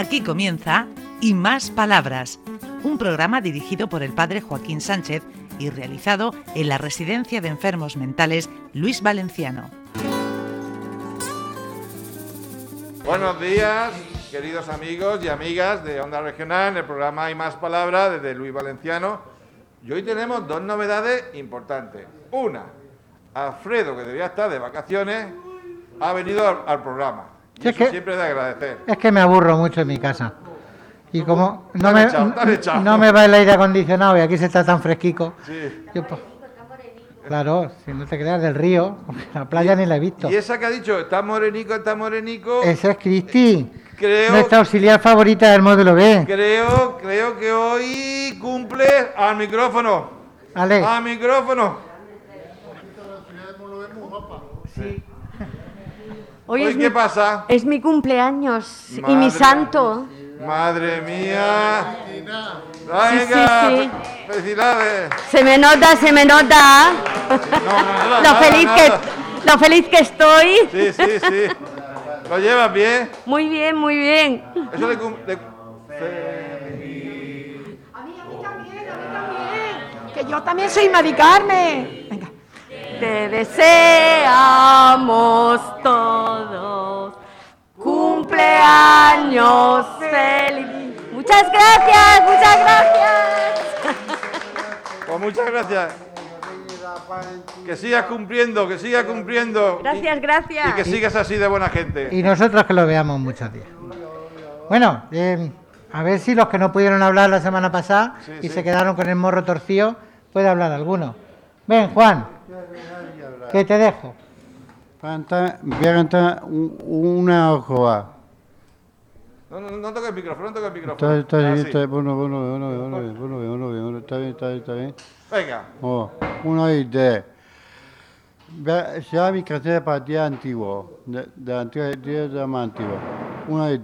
Aquí comienza Y Más Palabras, un programa dirigido por el padre Joaquín Sánchez y realizado en la Residencia de Enfermos Mentales Luis Valenciano. Buenos días, queridos amigos y amigas de Onda Regional, en el programa Hay Más Palabras desde Luis Valenciano. Y hoy tenemos dos novedades importantes. Una, Alfredo, que debía estar de vacaciones, ha venido al, al programa. Y Sí, es eso que- siempre de agradecer. Es que me aburro mucho en mi casa. Y como no me, echado, no me va el aire acondicionado y aquí se está tan fresquico. Sí. yo, pues, claro, si no te creas del río, la playa ni la he visto. Y esa que ha dicho, está morenico, está morenico, Esa es Cristi, creo, nuestra auxiliar favorita del módulo B. creo, creo que hoy cumple al micrófono. Ale, Al micrófono. Hoy Hoy, es, ¿qué mi, pasa? es mi cumpleaños y mi santo. Madre mía. Sí, Venga, sí, sí. fe- felicidades. Se me nota, se me nota No, no, no, lo nada, feliz nada. que lo feliz que estoy. Sí, sí, sí. ¿Lo llevas bien? Muy bien, muy bien. Eso le, cum- le- A mí, a mí también, a mí también. Que yo también soy Mari Carmen. Venga. Te deseamos todos cumpleaños feliz. Muchas gracias, muchas gracias. Pues muchas gracias. Que sigas cumpliendo, que sigas cumpliendo. Gracias, Y, gracias. y que sigas así de buena gente. y nosotros que lo veamos muchos días. Bueno, eh, a ver si los que no pudieron hablar la semana pasada Sí, y sí. se quedaron con el morro torcido, puede hablar alguno. Ven, Juan, que te dejo. Voy a cantar un- una hojoa. No, no, no toca el micrófono, no toca el micrófono. Está, bien, está bien, bueno, bueno, bueno, bueno, bueno, bueno, bueno, está bien, está bien, está bien. Venga. Oh, uno y tres. Se va a mi cartera partida antiguo, de, de antigua, de, de más antigua. Uno y.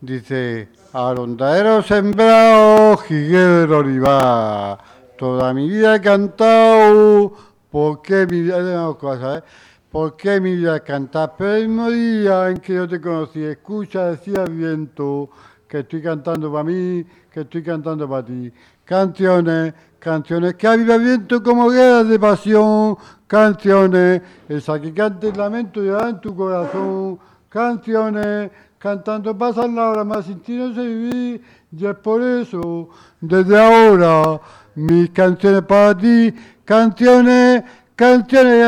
Dice, arondadero sembrado, jiguero olivar. Toda mi vida he cantado, porque mi vida... No, cosa, ¿eh? ¿Por qué mi vida cantar? Pero el mismo día en que yo te conocí, escucha, decía el viento, que estoy cantando para mí, que estoy cantando para ti. Canciones, canciones que aviva viento como guerras de pasión, canciones, esa que canta el lamento lleva en tu corazón, canciones, cantando pasan la hora más sin ti vivir, y es por eso, desde ahora, mis canciones para ti, canciones, Canciones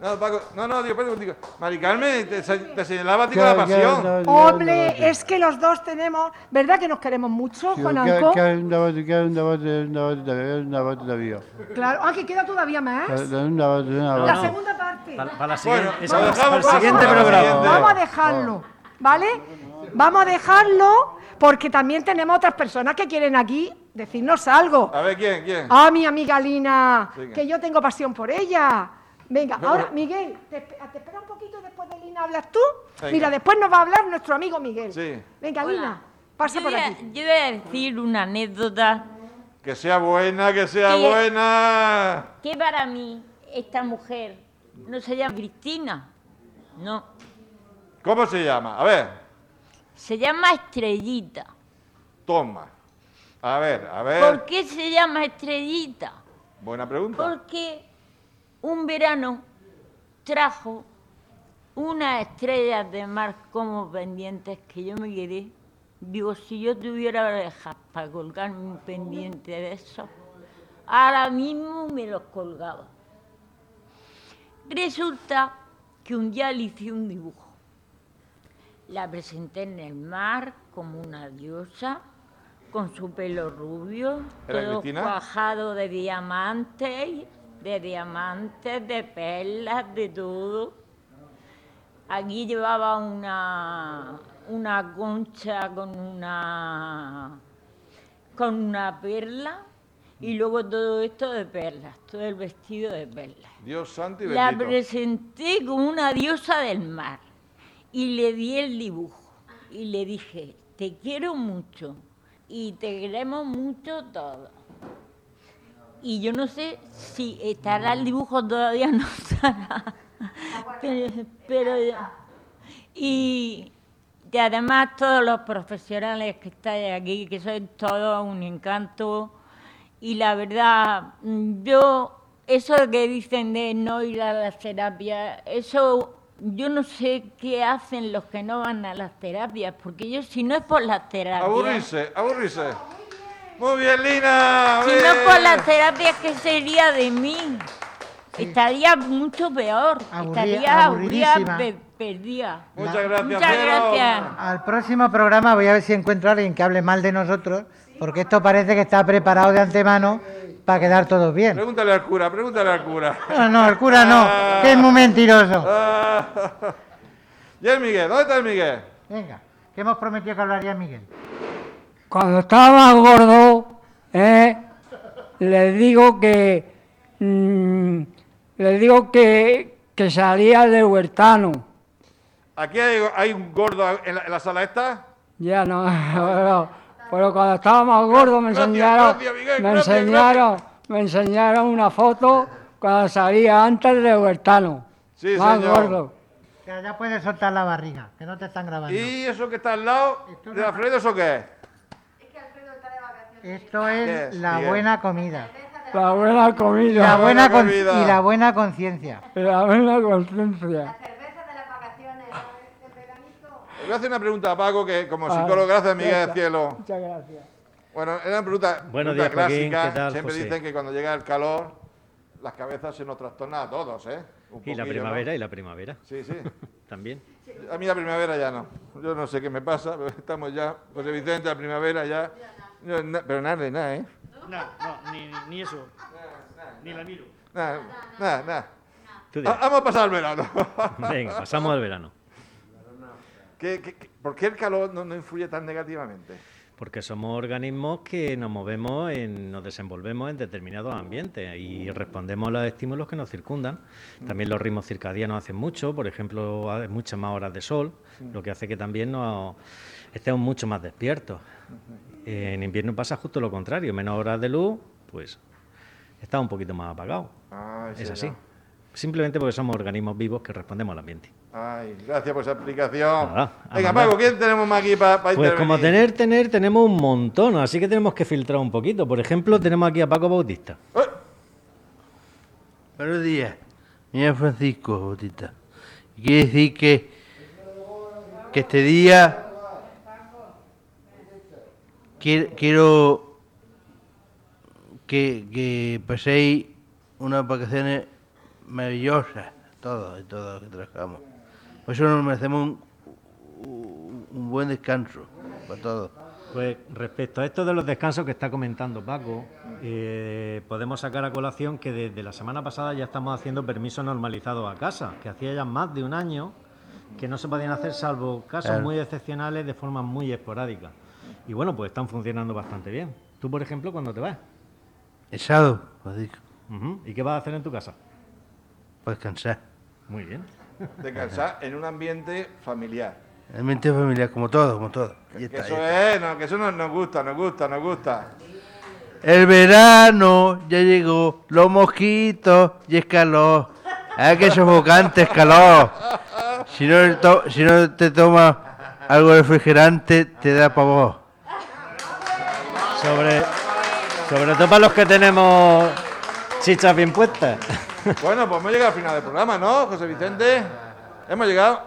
no, no, no, digo, te, señalaba la pasión. Hombre, es que los dos tenemos, ¿verdad que nos queremos mucho, Juan Anco? Claro, ah, queda todavía más. La segunda parte. Para, la siguiente. Vamos a dejarlo. ¿Vale? Vamos a dejarlo porque también tenemos otras personas que quieren aquí decirnos algo. A ver, ¿quién? ¿Quién? Ah, mi amiga Lina, Venga. que yo tengo pasión por ella. Venga, ahora, Miguel, te, espe- te espera un poquito después de Lina hablas tú. Venga. Mira, después nos va a hablar nuestro amigo Miguel. Sí. Venga, Hola. Lina, pasa yo por voy a- aquí. Yo voy a decir una anécdota Que sea buena, que sea buena. que para mí esta mujer no se llama Cristina, no, ¿Cómo se llama? A ver, se llama Estrellita. toma. A ver, a ver. ¿Por qué se llama Estrellita? Buena pregunta. Porque un verano trajo unas estrellas de mar como pendientes que yo me quedé. Digo, si yo tuviera orejas para colgarme un pendiente de esos, ahora mismo me los colgaba. Resulta que un día le hice un dibujo. La presenté en el mar como una diosa, con su pelo rubio, ¿Era todo cuajado de diamantes, de diamantes, de perlas, de todo. Aquí llevaba una, una concha con una, con una perla y luego todo esto de perlas, todo el vestido de perlas. Dios santo y La bendito. presenté como una diosa del mar y le di el dibujo y le dije, te quiero mucho y te queremos mucho todos. y yo no sé si estará el dibujo todavía no estará. Pero, pero y, además todos los profesionales que estáis aquí, que sois todos un encanto. Y la verdad, yo, eso que dicen de no ir a las terapias, eso yo no sé qué hacen los que no van a las terapias, porque yo si no es por las terapias... Aburrirse, aburrirse. Muy bien, Lina. Si no por las terapias, ¿qué sería de mí? Estaría mucho peor. Estaría aburrida, pe- perdida. Muchas gracias, Muchas Pedro. gracias. Al próximo programa voy a ver si encuentro a alguien que hable mal de nosotros, porque esto parece que está preparado de antemano para quedar todos bien. Pregúntale al cura, pregúntale al cura. No, no, el cura no, que es muy mentiroso. Ah. ¿Y el Miguel? ¿Dónde está el Miguel? Venga, que hemos prometido que hablaría Miguel. Cuando estaba gordo, ¿eh? les digo que mm, les digo que, que salía de huertano. ¿Aquí hay, hay un gordo en la, en la sala esta? Ya no, pero, pero cuando estaba más gordo me enseñaron, gracias, Miguel, me gracias, enseñaron, me enseñaron una foto cuando salía antes de huertano. Sí, más señor. gordo. Que ya puedes soltar la barriga, que no te están grabando. ¿Y eso que está al lado de Alfredo, eso qué es? Esto ¿Qué es es, la Miguel? buena comida. La buena comida, La buena con- comida. y la buena conciencia. la buena conciencia. Le voy a hacer una pregunta a Paco, que como Ah, psicólogo, gracias Miguel del cielo. Muchas gracias. Bueno, era una pregunta, Buenos pregunta días, Joaquín. clásica. ¿Qué tal, Siempre José? dicen que cuando llega el calor, las cabezas se nos trastornan a todos, ¿eh? Un Y la poquillo, ¿no? primavera, y la primavera. Sí, sí. También. A mí la primavera ya no. Yo no sé qué me pasa, pero estamos ya. José Vicente, la primavera ya. Yo na- pero nada de nada, ¿eh? No, no, ni, ni eso. Ni la miro. Nada, nada, nada. Tú Ah. Vamos a pasar el verano. Venga, pasamos al verano. ¿Qué- qué- qué- por qué el calor no, no influye tan negativamente? Porque somos organismos que nos movemos, en, nos desenvolvemos en determinados ambientes y respondemos a los estímulos que nos circundan. También los ritmos circadianos hacen mucho, por ejemplo, hay muchas más horas de sol, lo que hace que también nos estemos mucho más despiertos. En invierno pasa justo lo contrario, menos horas de luz, pues está un poquito más apagado. Ay, Es así. Simplemente porque somos organismos vivos que respondemos al ambiente. Ay, gracias por esa explicación. Nada, Venga. Paco, ¿quién tenemos más aquí para Pues como tener, tener, tenemos un montón, así que tenemos que filtrar un poquito. Por ejemplo, tenemos aquí a Paco Bautista. Buenos días. Mi nombre es Francisco Bautista. Y quiere decir que, que este día quiero, quiero que, que paséis unas vacaciones maravillosas, todos y todos los que trabajamos. Por eso nos merecemos un, un- buen descanso para todos. Pues respecto a esto de los descansos que está comentando Paco, eh, podemos sacar a colación que desde la semana pasada ya estamos haciendo permisos normalizados a casa, que hacía ya más de un año que no se podían hacer salvo casos muy excepcionales de forma muy esporádica. Y bueno, pues están funcionando bastante bien. Tú, por ejemplo, ¿cuándo te vas? El sábado, Francisco, Ujú. ¿Y qué vas a hacer en tu casa? Para descansar. Muy bien. Descansar en un ambiente familiar. El mente familiar, como todo, como todo. Y Que está, eso es, no, que eso nos, nos gusta, nos gusta, nos gusta. El verano ya llegó, los mosquitos y es calor. Hay que sofocante es calor. Si no, to- si no te tomas algo refrigerante, te da pavor. Sobre, sobre todo para los que tenemos chichas bien puestas. Bueno, pues hemos llegado al final del programa, ¿no, José Vicente? Hemos llegado.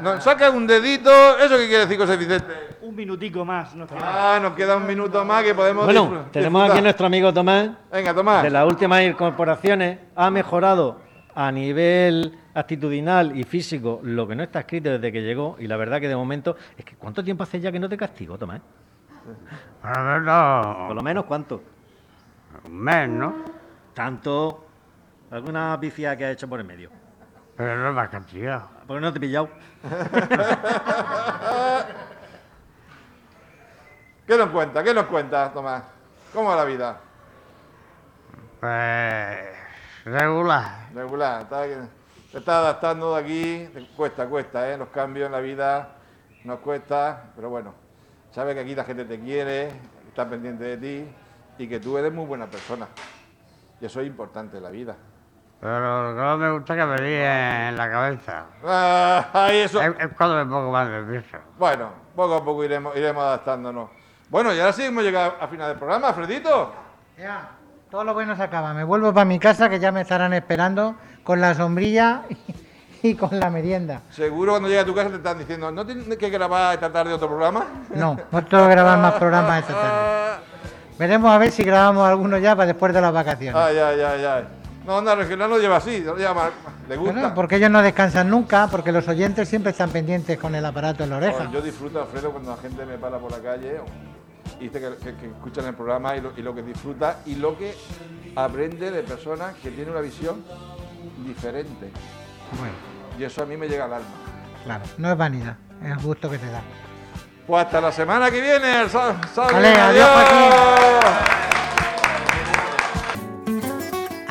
Nos saca un dedito. ¿Eso qué quiere decir, José Vicente? Un minutico más. No Ah, nos queda un minuto más que podemos Bueno, tenemos aquí a nuestro amigo Tomás. Venga, Tomás. De las últimas incorporaciones ha mejorado a nivel actitudinal y físico lo que no está escrito desde que llegó y la verdad que de momento es que ¿cuánto tiempo hace ya que no te castigo, Tomás? Por lo menos ¿cuánto? Un mes, ¿no? Tanto alguna pifia que ha hecho por el medio. Pero no es la cantidad. Porque no te he pillado. ¿Qué nos cuenta? ¿Qué nos cuenta, Tomás? ¿Cómo va la vida? Pues. regular. Regular. Está, te está adaptando de aquí. Te Cuesta, cuesta, ¿eh? Los cambios en la vida nos cuesta, pero bueno. Sabes que aquí la gente te quiere, está pendiente de ti y que tú eres muy buena persona. Y eso es importante en la vida. Pero lo que no me gusta que me líe en la cabeza. Ah, ahí eso. Es, es cuando me pongo más nervioso. Bueno, poco a poco iremos, iremos adaptándonos. Bueno, y ahora sí hemos llegado al final del programa, Fredito. Ya, todo lo bueno se acaba. Me vuelvo para mi casa que ya me estarán esperando con la sombrilla y, y con la merienda. Seguro cuando llegue a tu casa te están diciendo, ¿no tienes que grabar esta tarde otro programa? No, no tengo que grabar más programas esta tarde. Veremos a ver si grabamos alguno ya para después de las vacaciones. Ay, ay, ay, ay. No, Onda Regional lo lleva así, lo lleva, le gusta. Bueno, porque ellos no descansan nunca, porque los oyentes siempre están pendientes con el aparato en la oreja. Yo disfruto, Alfredo, cuando la gente me para por la calle y dice que, que- que escuchan el programa y lo, y lo que disfruta y lo que aprende de personas que tienen una visión diferente. Bueno, Y eso a mí me llega al alma. claro, no es vanidad, es el gusto que te da. Pues hasta la semana que viene. el sal- Vale, adiós,